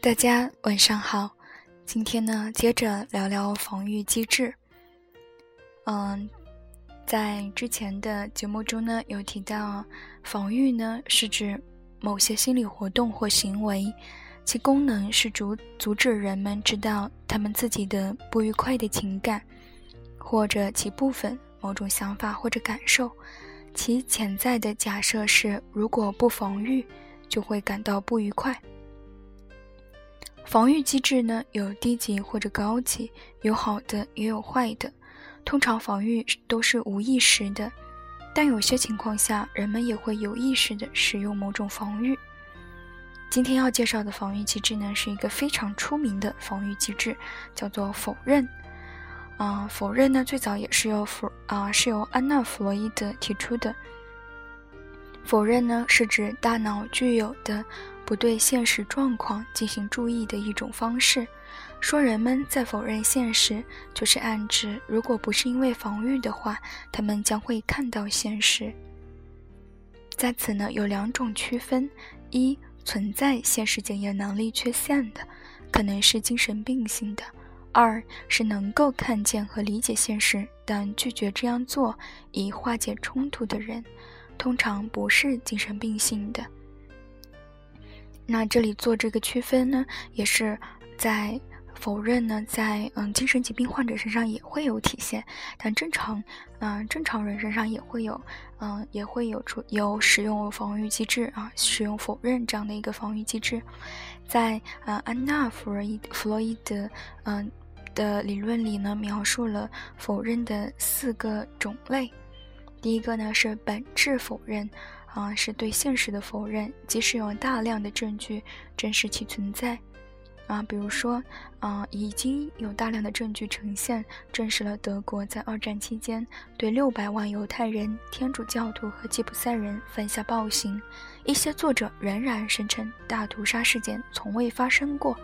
大家晚上好，今天呢，接着聊聊防御机制。嗯，在之前的节目中呢，有提到，防御呢是指某些心理活动或行为，其功能是阻阻止人们知道他们自己的不愉快的情感，或者其部分某种想法或者感受。其潜在的假设是，如果不防御，就会感到不愉快。防御机制呢，有低级或者高级，有好的也有坏的。通常防御都是无意识的，但有些情况下，人们也会有意识的使用某种防御。今天要介绍的防御机制呢，是一个非常出名的防御机制，叫做否认。啊，否认呢，最早也是由弗啊是由安娜·弗洛伊德提出的。否认呢，是指大脑具有的。不对现实状况进行注意的一种方式。说人们在否认现实，就是暗指，如果不是因为防御的话，他们将会看到现实。在此呢，有两种区分：一，存在现实检验能力缺陷的，可能是精神病性的；二是能够看见和理解现实，但拒绝这样做以化解冲突的人，通常不是精神病性的。那这里做这个区分呢，也是在否认呢，在嗯精神疾病患者身上也会有体现，但正常嗯正常人身上也会有，嗯也会有出有使用防御机制啊，使用否认这样的一个防御机制，在呃安娜弗洛伊弗洛伊德嗯的理论里呢，描述了否认的四个种类，第一个呢是本质否认。啊，是对现实的否认，即使有大量的证据证实其存在。啊，比如说，啊，已经有大量的证据呈现，证实了德国在二战期间对六百万犹太人、天主教徒和吉普赛人犯下暴行。一些作者仍然声称大屠杀事件从未发生过。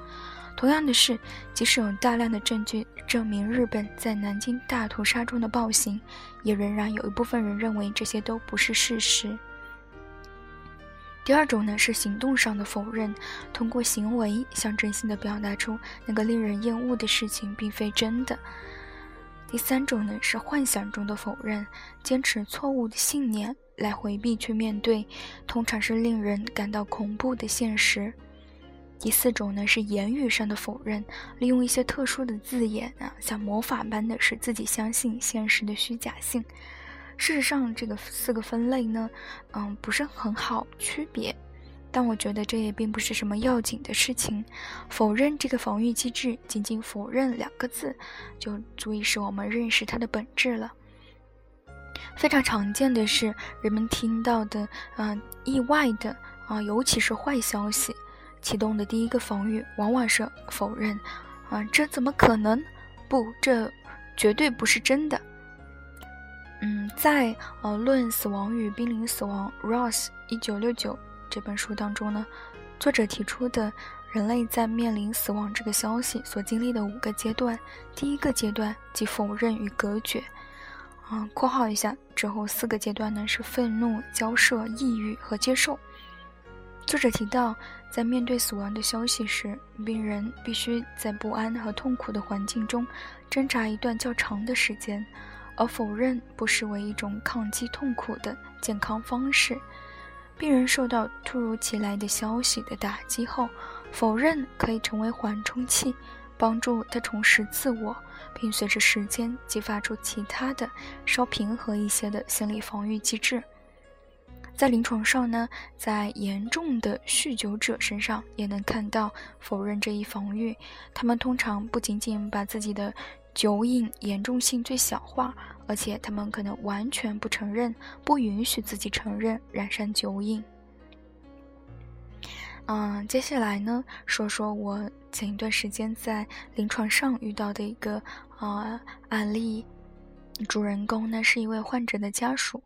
同样的是，即使有大量的证据证明日本在南京大屠杀中的暴行，也仍然有一部分人认为这些都不是事实。第二种呢是行动上的否认，通过行为象征性的表达出那个令人厌恶的事情并非真的。第三种呢是幻想中的否认，坚持错误的信念来回避去面对，通常是令人感到恐怖的现实。第四种呢是言语上的否认，利用一些特殊的字眼啊，像魔法般的使自己相信现实的虚假性。事实上，这个四个分类呢，嗯，不是很好区别，但我觉得这也并不是什么要紧的事情。否认这个防御机制，仅仅否认两个字，就足以使我们认识它的本质了。非常常见的是，人们听到的，嗯，意外的，啊，尤其是坏消息，启动的第一个防御往往是否认，啊，这怎么可能？不，这绝对不是真的。嗯，在呃《论死亡与濒临死亡》（Ross 一九六九）这本书当中呢，作者提出的人类在面临死亡这个消息所经历的五个阶段，第一个阶段即否认与隔绝。啊，括号一下，之后四个阶段呢是愤怒、交涉、抑郁和接受。作者提到，在面对死亡的消息时，病人必须在不安和痛苦的环境中挣扎一段较长的时间。而否认不失为一种抗击痛苦的健康方式。病人受到突如其来的消息的打击后，否认可以成为缓冲器，帮助他重拾自我，并随着时间激发出其他的稍平和一些的心理防御机制。在临床上呢，在严重的酗酒者身上也能看到否认这一防御。他们通常不仅仅把自己的酒瘾严重性最小化，而且他们可能完全不承认、不允许自己承认染上酒瘾。嗯，接下来呢，说说我前一段时间在临床上遇到的一个啊案例。主人公呢是一位患者的家属，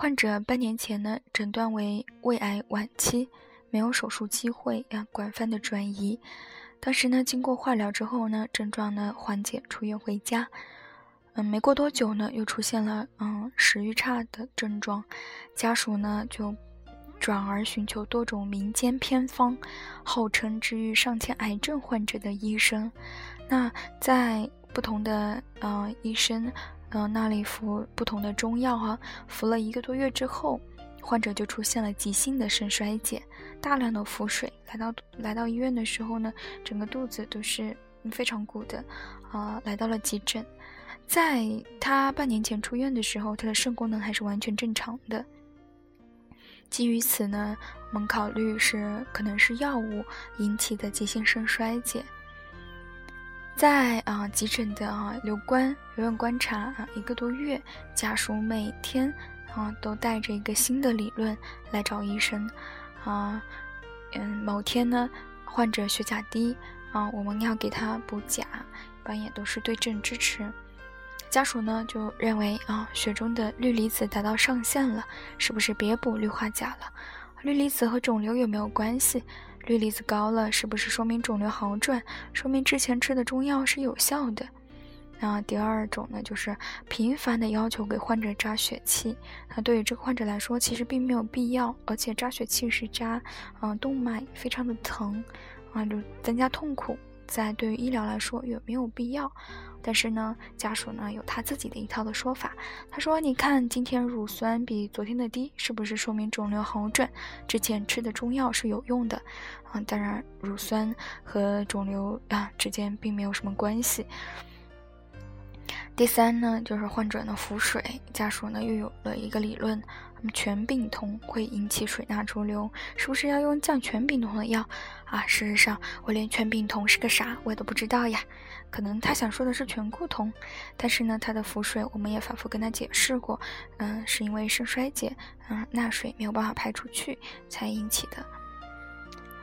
患者半年前呢诊断为胃癌晚期，没有手术机会，要广泛的转移。当时呢，经过化疗之后呢，症状呢缓解，出院回家。嗯，没过多久呢，又出现了嗯食欲差的症状，家属呢就转而寻求多种民间偏方，号称治愈上千癌症患者的医生。那在不同的呃医生呃那里服不同的中药哈，服了一个多月之后，患者就出现了急性的肾衰竭，大量的腹水。来到来到医院的时候呢，整个肚子都是非常鼓的，啊，来到了急诊。在他半年前出院的时候，他的肾功能还是完全正常的。基于此呢，我们考虑是可能是药物引起的急性肾衰竭。在啊急诊的啊留观留院观察啊一个多月，家属每天啊都带着一个新的理论来找医生啊，嗯某天呢患者血钾低啊，我们要给他补钾，一般也都是对症支持。家属呢就认为啊，血中的氯离子达到上限了，是不是别补氯化钾了？氯离子和肿瘤有没有关系？氯离子高了，是不是说明肿瘤好转？说明之前吃的中药是有效的？那第二种呢，就是频繁的要求给患者扎血气。那对于这个患者来说，其实并没有必要，而且扎血气是扎，嗯，动脉非常的疼，啊，就增加痛苦。在对于医疗来说，有没有必要？但是呢，家属呢有他自己的一套的说法。他说：“你看，今天乳酸比昨天的低，是不是说明肿瘤好转？之前吃的中药是有用的。啊，当然，乳酸和肿瘤啊之间并没有什么关系。第三呢，就是患者的腹水，家属呢又有了一个理论。”全丙酮会引起水钠潴留，是不是要用降全丙酮的药啊？事实上，我连全丙酮是个啥我都不知道呀。可能他想说的是全固酮，但是呢，他的腹水我们也反复跟他解释过，嗯，是因为肾衰竭，嗯，钠水没有办法排出去才引起的。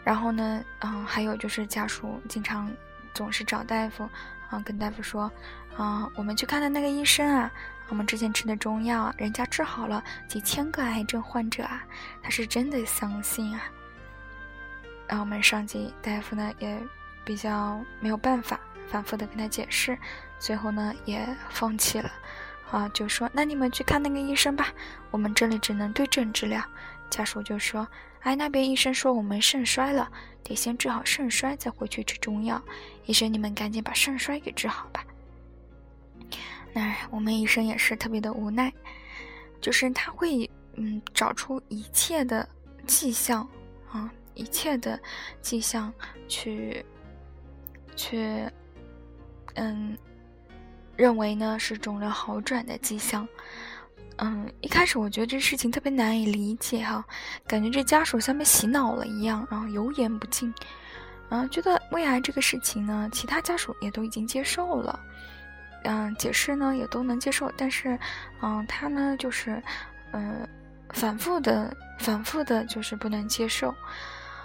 然后呢，嗯，还有就是家属经常总是找大夫，啊，跟大夫说，啊，我们去看的那个医生啊。我们之前吃的中药啊，人家治好了几千个癌症患者啊，他是真的相信啊。然后我们上级大夫呢也比较没有办法，反复的跟他解释，最后呢也放弃了，啊，就说那你们去看那个医生吧，我们这里只能对症治疗。家属就说，哎，那边医生说我们肾衰了，得先治好肾衰，再回去吃中药。医生，你们赶紧把肾衰给治好吧。那我们医生也是特别的无奈，就是他会嗯找出一切的迹象啊，一切的迹象去去嗯认为呢是肿瘤好转的迹象。嗯，一开始我觉得这事情特别难以理解哈，感觉这家属像被洗脑了一样，然后油盐不进，嗯，觉得胃癌这个事情呢，其他家属也都已经接受了。嗯，解释呢也都能接受，但是，嗯，他呢就是，呃，反复的、反复的，就是不能接受。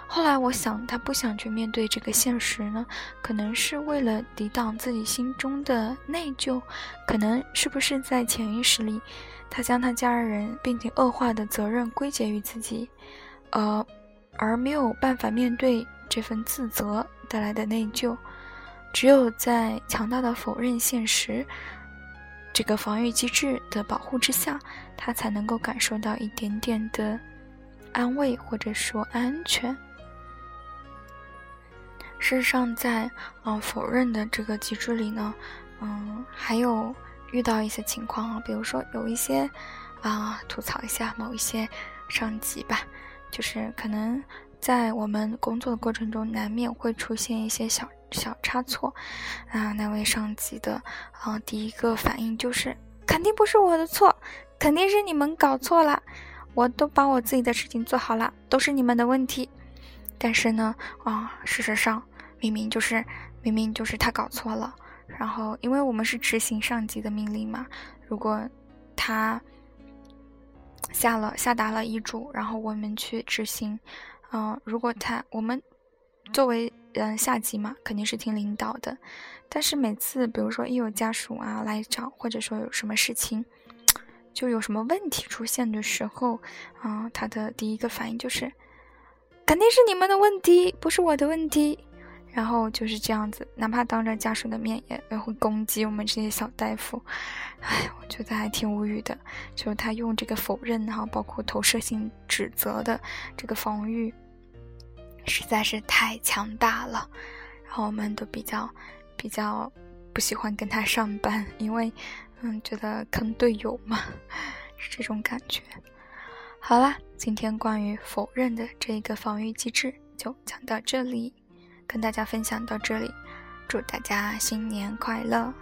后来我想，他不想去面对这个现实呢，可能是为了抵挡自己心中的内疚，可能是不是在潜意识里，他将他家人病情恶化的责任归结于自己，呃，而没有办法面对这份自责带来的内疚。只有在强大的否认现实这个防御机制的保护之下，他才能够感受到一点点的安慰或者说安全。事实上，在嗯否认的这个机制里呢，嗯，还有遇到一些情况啊，比如说有一些啊吐槽一下某一些上级吧，就是可能在我们工作的过程中，难免会出现一些小。小差错，啊，那位上级的啊，第一个反应就是肯定不是我的错，肯定是你们搞错了，我都把我自己的事情做好了，都是你们的问题。但是呢，啊，事实上明明就是明明就是他搞错了。然后，因为我们是执行上级的命令嘛，如果他下了下达了遗嘱，然后我们去执行，嗯，如果他我们作为。嗯，下级嘛，肯定是听领导的。但是每次，比如说一有家属啊来找，或者说有什么事情，就有什么问题出现的时候，啊，他的第一个反应就是，肯定是你们的问题，不是我的问题。然后就是这样子，哪怕当着家属的面也也会攻击我们这些小大夫，哎，我觉得还挺无语的。就是他用这个否认哈，包括投射性指责的这个防御，实在是太强大了。然后我们都比较比较不喜欢跟他上班，因为嗯，觉得坑队友嘛，是这种感觉。好啦，今天关于否认的这一个防御机制就讲到这里。跟大家分享到这里，祝大家新年快乐！